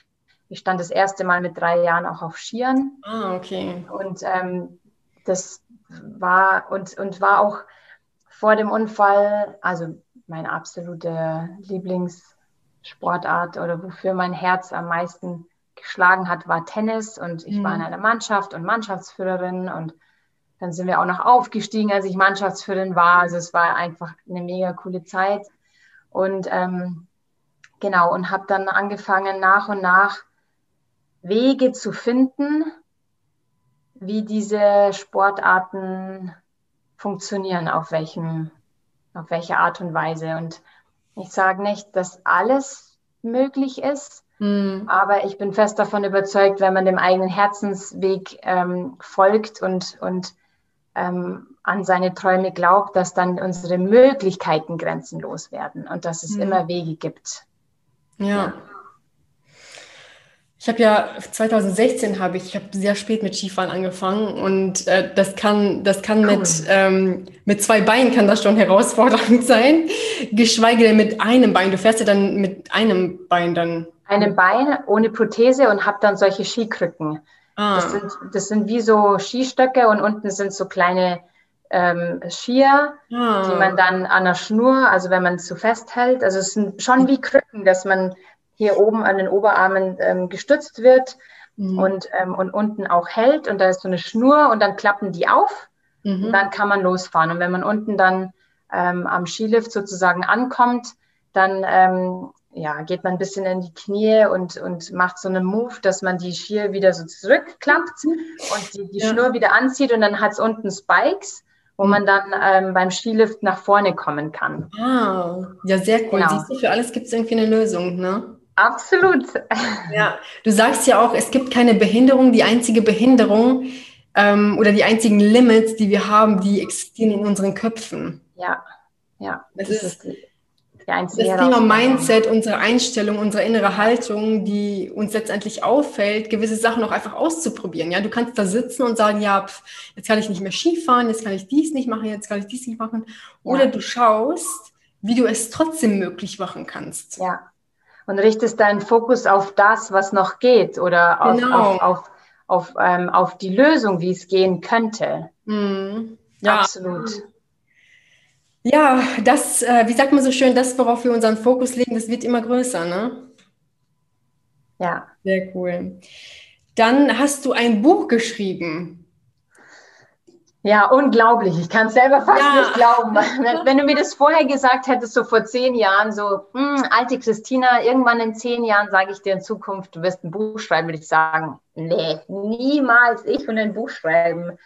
ich stand das erste Mal mit drei Jahren auch auf Skiern. Ah, okay. Und ähm, das war und, und war auch vor dem Unfall, also meine absolute Lieblingssportart oder wofür mein Herz am meisten geschlagen hat, war Tennis. Und ich mhm. war in einer Mannschaft und Mannschaftsführerin und dann sind wir auch noch aufgestiegen, als ich Mannschaftsführerin war. Also es war einfach eine mega coole Zeit. Und ähm, genau, und habe dann angefangen nach und nach Wege zu finden, wie diese Sportarten funktionieren, auf welchem, auf welche Art und Weise. Und ich sage nicht, dass alles möglich ist, mhm. aber ich bin fest davon überzeugt, wenn man dem eigenen Herzensweg ähm, folgt und, und ähm, an seine Träume glaubt, dass dann unsere Möglichkeiten grenzenlos werden und dass es mhm. immer Wege gibt. ja. ja. Ich habe ja 2016 habe ich, ich habe sehr spät mit Skifahren angefangen und äh, das kann, das kann cool. mit ähm, mit zwei Beinen kann das schon herausfordernd sein, geschweige denn mit einem Bein. Du fährst ja dann mit einem Bein dann. Einem Bein ohne Prothese und habe dann solche Skikrücken. Ah. Das, sind, das sind wie so Skistöcke und unten sind so kleine ähm, Skier, ah. die man dann an der Schnur, also wenn man es so festhält, also es sind schon wie Krücken, dass man hier oben an den Oberarmen ähm, gestützt wird mhm. und, ähm, und unten auch hält. Und da ist so eine Schnur und dann klappen die auf mhm. und dann kann man losfahren. Und wenn man unten dann ähm, am Skilift sozusagen ankommt, dann ähm, ja, geht man ein bisschen in die Knie und, und macht so einen Move, dass man die Skier wieder so zurückklappt und die, die ja. Schnur wieder anzieht und dann hat es unten Spikes wo mhm. man dann ähm, beim Skilift nach vorne kommen kann. Ah, ja, sehr cool. Genau. Siehst du, für alles gibt es irgendwie eine Lösung, ne? Absolut. Ja, du sagst ja auch, es gibt keine Behinderung. Die einzige Behinderung ähm, oder die einzigen Limits, die wir haben, die existieren in unseren Köpfen. Ja. Ja, das, das ist, ist das Thema Mindset, unsere Einstellung, unsere innere Haltung, die uns letztendlich auffällt, gewisse Sachen auch einfach auszuprobieren. Ja, du kannst da sitzen und sagen, ja, pf, jetzt kann ich nicht mehr Skifahren, jetzt kann ich dies nicht machen, jetzt kann ich dies nicht machen. Oder ja. du schaust, wie du es trotzdem möglich machen kannst. Ja. Und richtest deinen Fokus auf das, was noch geht oder auf, genau. auf, auf, auf, ähm, auf die Lösung, wie es gehen könnte. Mhm. Ja. Absolut. Ja, das, äh, wie sagt man so schön, das, worauf wir unseren Fokus legen, das wird immer größer, ne? Ja. Sehr cool. Dann hast du ein Buch geschrieben. Ja, unglaublich. Ich kann es selber fast ja. nicht glauben. Wenn du mir das vorher gesagt hättest, so vor zehn Jahren, so, hm, alte Christina, irgendwann in zehn Jahren sage ich dir in Zukunft, du wirst ein Buch schreiben, würde ich sagen, nee, niemals ich und ein Buch schreiben.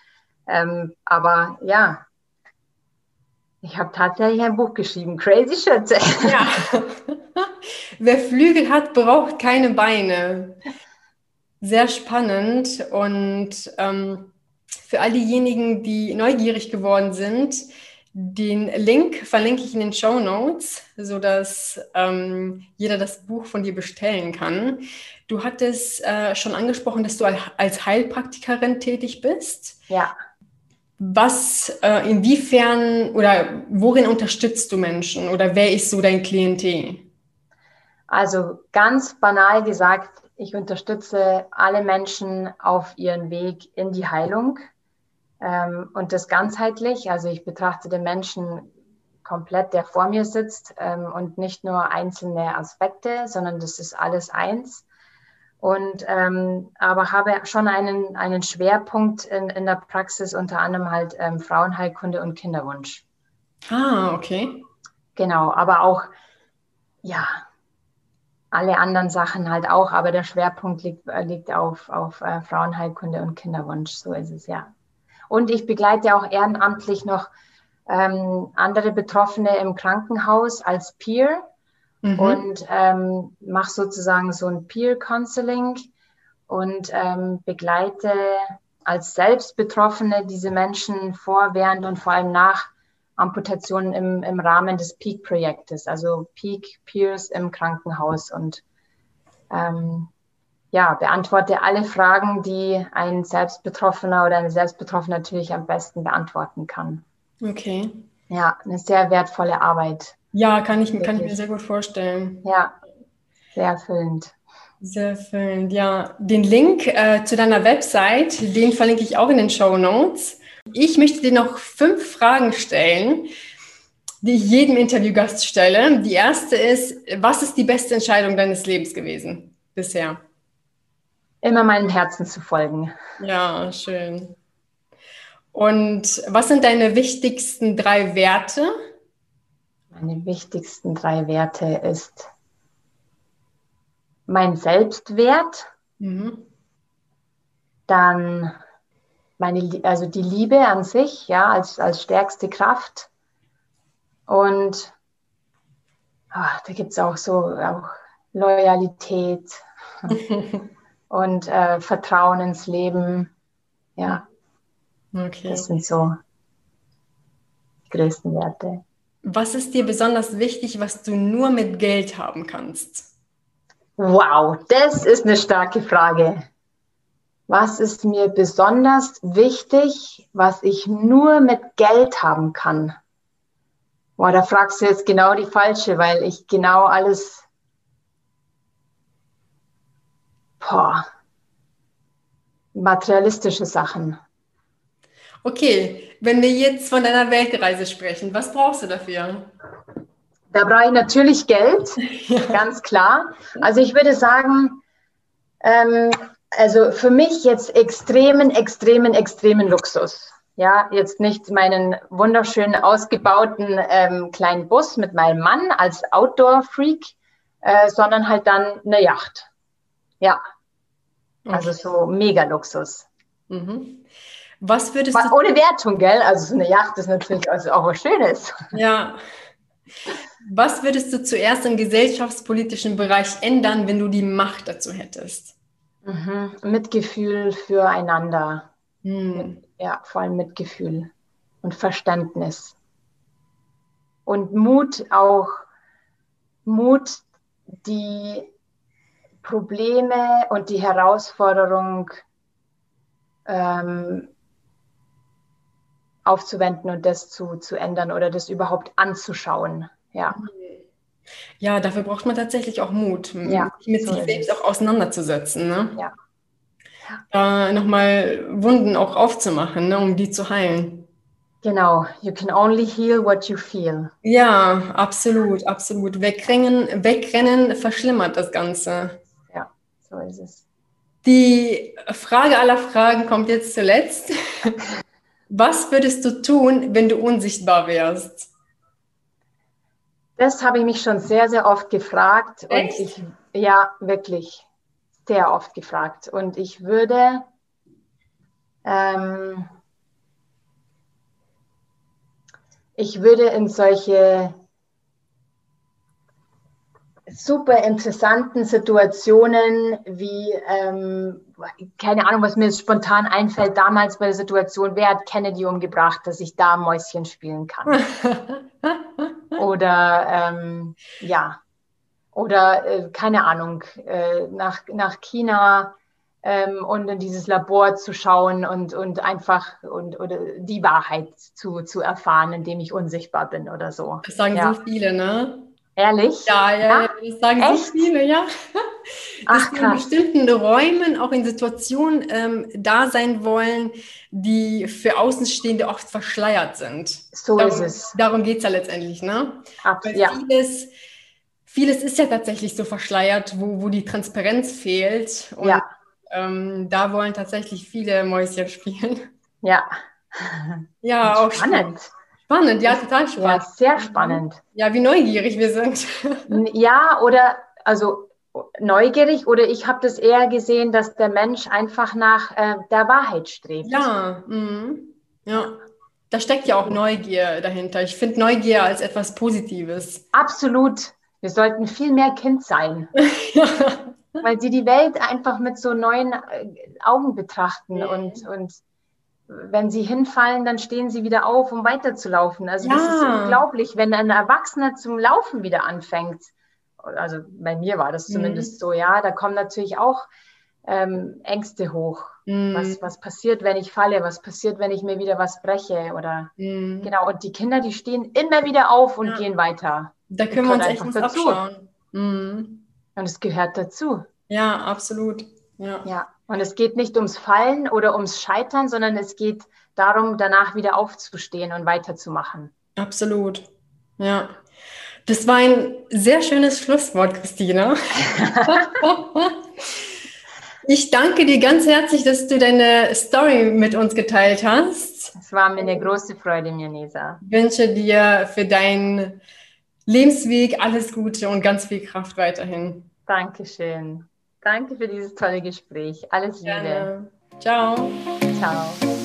Ähm, aber ja, ich habe tatsächlich ein Buch geschrieben, Crazy Shit. Ja. Wer Flügel hat, braucht keine Beine. Sehr spannend und ähm, für all diejenigen, die neugierig geworden sind, den Link verlinke ich in den Show Notes, sodass ähm, jeder das Buch von dir bestellen kann. Du hattest äh, schon angesprochen, dass du als Heilpraktikerin tätig bist. Ja. Was, äh, inwiefern oder worin unterstützt du Menschen oder wer ist so dein Klientel? Also ganz banal gesagt, ich unterstütze alle Menschen auf ihren Weg in die Heilung ähm, und das ganzheitlich. Also ich betrachte den Menschen komplett, der vor mir sitzt ähm, und nicht nur einzelne Aspekte, sondern das ist alles eins und ähm, aber habe schon einen, einen Schwerpunkt in, in der Praxis, unter anderem halt ähm, Frauenheilkunde und Kinderwunsch. Ah, okay. Genau, aber auch, ja, alle anderen Sachen halt auch, aber der Schwerpunkt liegt, äh, liegt auf, auf äh, Frauenheilkunde und Kinderwunsch, so ist es ja. Und ich begleite auch ehrenamtlich noch ähm, andere Betroffene im Krankenhaus als Peer mhm. und ähm, mache sozusagen so ein Peer Counseling und ähm, begleite als Selbstbetroffene diese Menschen vor, während und vor allem nach Amputationen im, im Rahmen des Peak-Projektes, also Peak Peers im Krankenhaus und ähm, ja, beantworte alle Fragen, die ein Selbstbetroffener oder eine Selbstbetroffene natürlich am besten beantworten kann. Okay. Ja, eine sehr wertvolle Arbeit. Ja, kann ich, kann ich mir sehr gut vorstellen. Ja, sehr erfüllend. Sehr erfüllend, ja. Den Link äh, zu deiner Website, den verlinke ich auch in den Show Notes. Ich möchte dir noch fünf Fragen stellen, die ich jedem Interviewgast stelle. Die erste ist, was ist die beste Entscheidung deines Lebens gewesen bisher? Immer meinem Herzen zu folgen. Ja, schön. Und was sind deine wichtigsten drei Werte, meine wichtigsten drei Werte ist mein Selbstwert, mhm. dann meine, also die Liebe an sich, ja, als, als stärkste Kraft. Und oh, da gibt es auch so auch Loyalität und äh, Vertrauen ins Leben. Ja. Okay. Das sind so die größten Werte. Was ist dir besonders wichtig, was du nur mit Geld haben kannst? Wow, das ist eine starke Frage. Was ist mir besonders wichtig, was ich nur mit Geld haben kann? Boah, da fragst du jetzt genau die falsche, weil ich genau alles. Boah. Materialistische Sachen. Okay, wenn wir jetzt von deiner Weltreise sprechen, was brauchst du dafür? Da brauche ich natürlich Geld, ja. ganz klar. Also ich würde sagen, ähm, also für mich jetzt extremen, extremen, extremen Luxus. Ja, jetzt nicht meinen wunderschönen ausgebauten ähm, kleinen Bus mit meinem Mann als Outdoor-Freak, äh, sondern halt dann eine Yacht. Ja, also so mega Luxus. Mhm. Was würdest du. Ohne Wertung, gell? Also so eine Yacht ist natürlich also auch was Schönes. Ja. Was würdest du zuerst im gesellschaftspolitischen Bereich ändern, wenn du die Macht dazu hättest? Mhm. Mitgefühl füreinander. Mhm. Ja, vor allem Mitgefühl und Verständnis. und Mut auch, Mut, die Probleme und die Herausforderung ähm, aufzuwenden und das zu, zu ändern oder das überhaupt anzuschauen. Ja. Ja, dafür braucht man tatsächlich auch Mut, ja, mit so sich selbst auch auseinanderzusetzen. Ne? Ja. Da nochmal Wunden auch aufzumachen, ne, um die zu heilen. Genau, you can only heal what you feel. Ja, absolut, absolut. Wegrennen, wegrennen verschlimmert das Ganze. So ist es. Die Frage aller Fragen kommt jetzt zuletzt. Was würdest du tun, wenn du unsichtbar wärst? Das habe ich mich schon sehr, sehr oft gefragt. Echt? Und ich, ja, wirklich sehr oft gefragt. Und ich würde, ähm, ich würde in solche super interessanten Situationen wie, ähm, keine Ahnung, was mir jetzt spontan einfällt, damals bei der Situation, wer hat Kennedy umgebracht, dass ich da Mäuschen spielen kann. Oder ähm, ja, oder äh, keine Ahnung, äh, nach, nach China ähm, und in dieses Labor zu schauen und, und einfach und, oder die Wahrheit zu, zu erfahren, indem ich unsichtbar bin oder so. Das sagen Ja. so viele, ne? Ehrlich? Ja, ja, Ja? ja, das sagen Echt? so viele, ja. Dass Ach, in bestimmten Räumen, auch in Situationen ähm, da sein wollen, die für Außenstehende oft verschleiert sind. So darum, ist es. Darum geht es ja letztendlich, ne? Ab, Weil ja, vieles, vieles ist ja tatsächlich so verschleiert, wo, wo die Transparenz fehlt. Und ja, ähm, da wollen tatsächlich viele Mäuschen spielen. ja. Ja, auch Spannend. spannend, ja, total Ja, spannend. sehr spannend. Ja, wie neugierig wir sind. Ja, oder also neugierig oder ich habe das eher gesehen, dass der Mensch einfach nach äh, der Wahrheit strebt. Ja, mhm. ja. Da steckt ja auch Neugier dahinter. Ich finde Neugier als etwas Positives. Absolut. Wir sollten viel mehr Kind sein, weil sie die Welt einfach mit so neuen äh, Augen betrachten Mhm. und, und wenn sie hinfallen, dann stehen sie wieder auf, um weiterzulaufen. Also das ist Ja. unglaublich, wenn ein Erwachsener zum Laufen wieder anfängt. Also bei mir war das Mhm. zumindest so, ja. Da kommen natürlich auch ähm, Ängste hoch. Mhm. Was, was passiert, wenn ich falle? Was passiert, wenn ich mir wieder was breche? Oder Mhm. genau, und die Kinder, die stehen immer wieder auf und Ja. gehen weiter. Da können wir uns echt einfach was dazu. abschauen. Mhm. Und es gehört dazu. Ja, absolut. Ja. Ja. Und es geht nicht ums Fallen oder ums Scheitern, sondern es geht darum, danach wieder aufzustehen und weiterzumachen. Absolut. Ja. Das war ein sehr schönes Schlusswort, Christina. Ich danke dir ganz herzlich, dass du deine Story mit uns geteilt hast. Es war mir eine große Freude, Mirnesa. Ich wünsche dir für deinen Lebensweg alles Gute und ganz viel Kraft weiterhin. Dankeschön. Danke für dieses tolle Gespräch. Alles Liebe. Gerne. Ciao. Ciao.